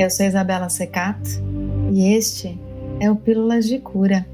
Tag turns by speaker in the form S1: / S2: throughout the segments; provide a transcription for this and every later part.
S1: Eu sou Isabela Secato e este é o Pílulas de Cura.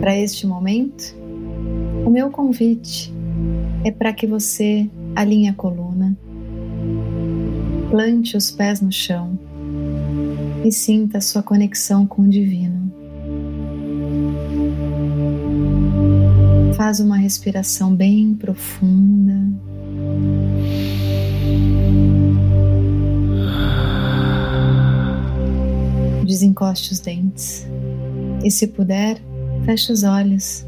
S1: Para este momento, o meu convite é para que você alinhe a coluna, plante os pés no chão e sinta sua conexão com o divino. Faz uma respiração bem profunda. Desencoste os dentes e, se puder, feche os olhos.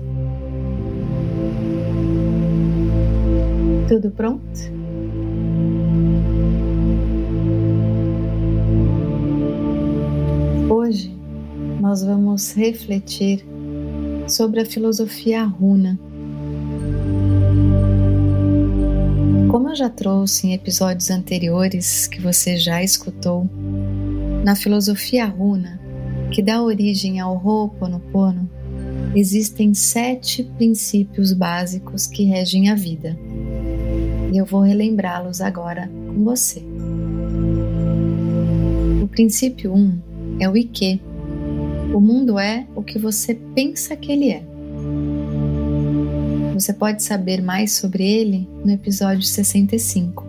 S1: Tudo pronto? Hoje nós vamos refletir sobre a filosofia runa. Como eu já trouxe em episódios anteriores que você já escutou, na filosofia runa, que dá origem ao Ho'oponopono, existem sete princípios básicos que regem a vida. E eu vou relembrá-los agora com você. O princípio 1 um é o Ike, o mundo é o que você pensa que ele é. Você pode saber mais sobre ele no episódio 65.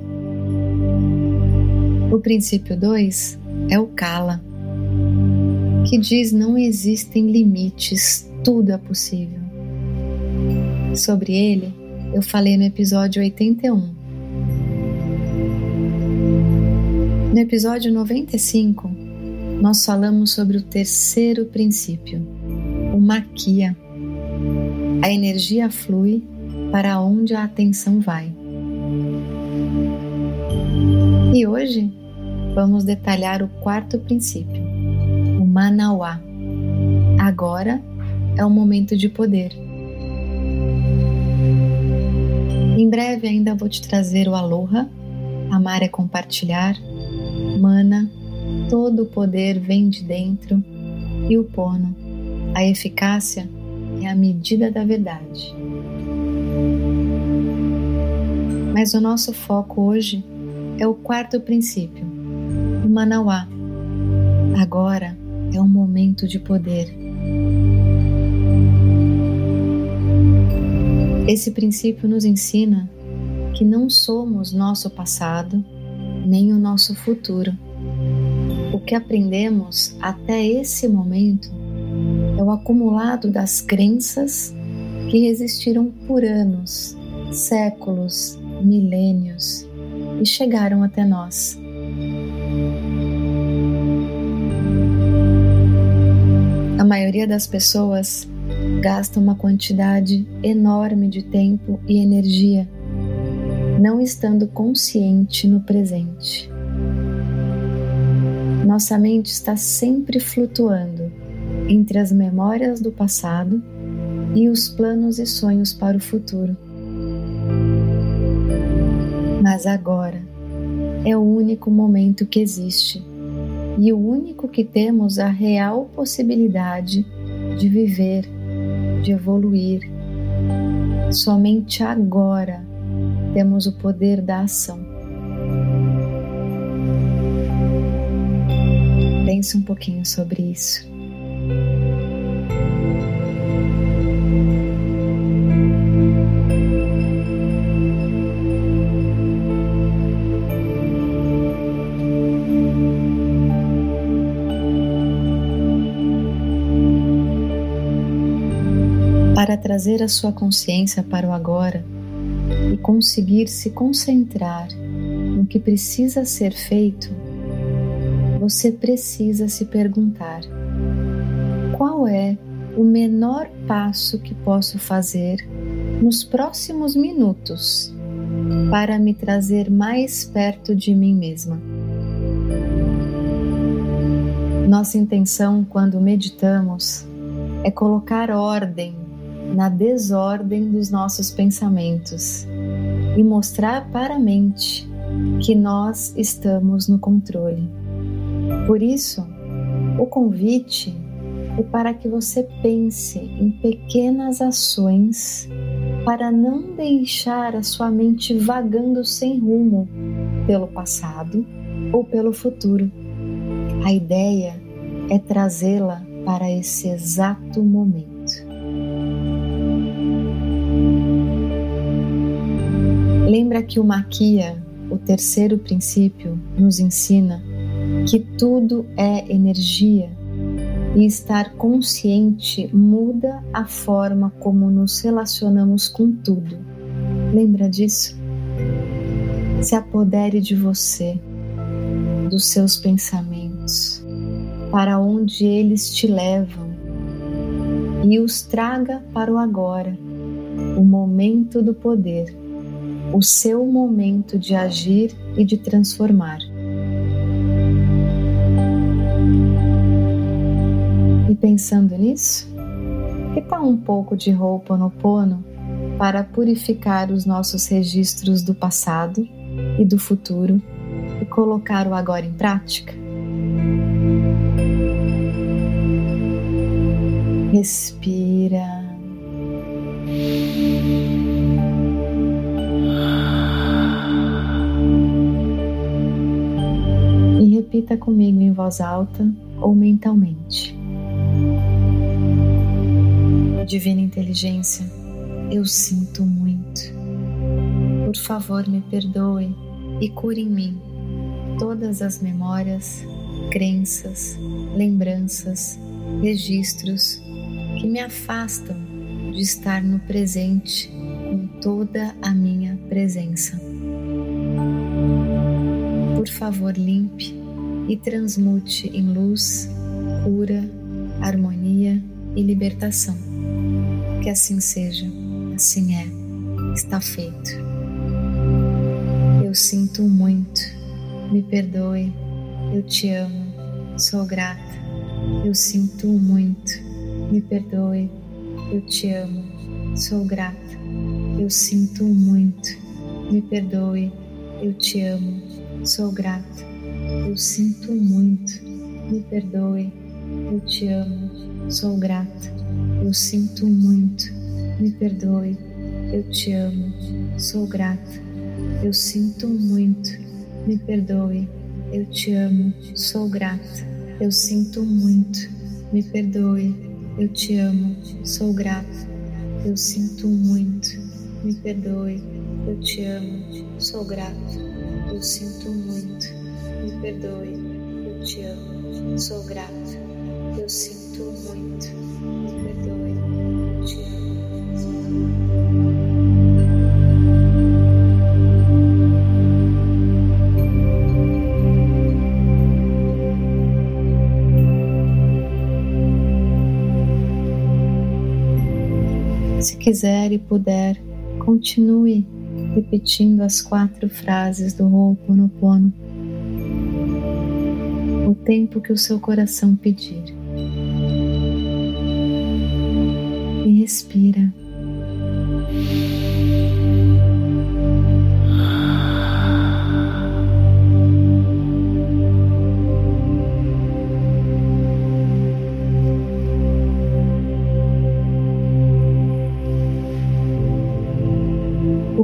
S1: O princípio 2 é o Kala, que diz não existem limites, tudo é possível. Sobre ele, eu falei no episódio 81. No episódio 95, nós falamos sobre o terceiro princípio, o maquia. A energia flui para onde a atenção vai. E hoje vamos detalhar o quarto princípio, o manauá. Agora é o momento de poder. Em breve ainda vou te trazer o aloha, amar é compartilhar, mana, todo o poder vem de dentro e o pono, a eficácia é a medida da verdade. Mas o nosso foco hoje é o quarto princípio, Manauá. Agora é um momento de poder. Esse princípio nos ensina que não somos nosso passado nem o nosso futuro o que aprendemos até esse momento é o acumulado das crenças que resistiram por anos, séculos, milênios e chegaram até nós. Maioria das pessoas gasta uma quantidade enorme de tempo e energia, não estando consciente no presente. Nossa mente está sempre flutuando entre as memórias do passado e os planos e sonhos para o futuro. Mas agora é o único momento que existe e o único que temos a real possibilidade de viver, de evoluir. Somente agora temos o poder da ação. Pense um pouquinho sobre isso. Trazer a sua consciência para o agora e conseguir se concentrar no que precisa ser feito, você precisa se perguntar: qual é o menor passo que posso fazer nos próximos minutos para me trazer mais perto de mim mesma? Nossa intenção quando meditamos é colocar ordem na desordem dos nossos pensamentos e mostrar para a mente que nós estamos no controle. Por isso, o convite é para que você pense em pequenas ações para não deixar a sua mente vagando sem rumo pelo passado ou pelo futuro. A ideia é trazê-la para esse exato momento. Lembra que o Maquia, o terceiro princípio, nos ensina que tudo é energia e estar consciente muda a forma como nos relacionamos com tudo. Lembra disso? Se apodere de você, dos seus pensamentos, para onde eles te levam e os traga para o agora, o momento do poder, o seu momento de agir e de transformar. E pensando nisso, que tal um pouco de roupa no pono para purificar os nossos registros do passado e do futuro e colocar o agora em prática? Respira. Repita comigo em voz alta ou mentalmente. Divina Inteligência, eu sinto muito. Por favor, me perdoe e cure em mim todas as memórias, crenças, lembranças, registros que me afastam de estar no presente com toda a minha presença. Por favor, limpe e transmute em luz, cura, harmonia e libertação que assim seja, assim é, está feito. Eu sinto muito, me perdoe, eu te amo, sou grata. Eu sinto muito, me perdoe, eu te amo, sou grata. Eu sinto muito, me perdoe, eu te amo, sou grata. Sinto muito, me perdoe, eu te amo, sou grata. Eu sinto muito, me perdoe, eu te amo, sou grata. Eu sinto muito, me perdoe, eu te amo, sou grata. Eu sinto muito, me perdoe, eu te amo, sou grata. Eu sinto muito, me perdoe, eu te amo, sou grata. Eu sinto muito, me perdoe, eu te amo, sou grata. Eu sinto muito. Se quiser e puder, continue repetindo as quatro frases do Ho'oponopono tempo que o seu coração pedir. E respira.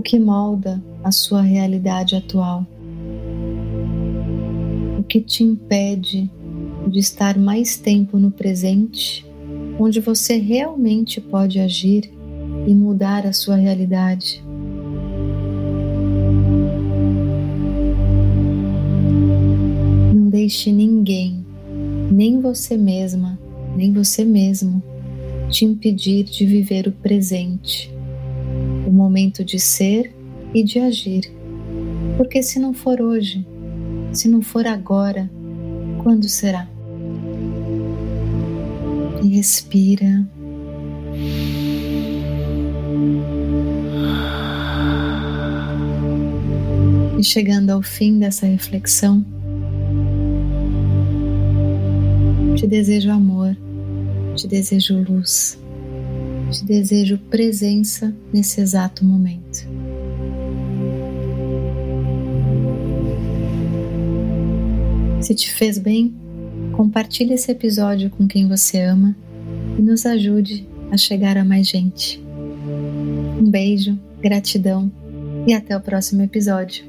S1: que molda a sua realidade atual? Que te impede de estar mais tempo no presente, onde você realmente pode agir e mudar a sua realidade? Não deixe ninguém, nem você mesma, nem você mesmo, te impedir de viver o presente o momento de ser e de agir. Porque se não for hoje, se não for agora, quando será? E respira. E chegando ao fim dessa reflexão, te desejo amor, te desejo luz te desejo presença nesse exato momento. Se te fez bem, compartilhe esse episódio com quem você ama e nos ajude a chegar a mais gente. Um beijo, gratidão e até o próximo episódio.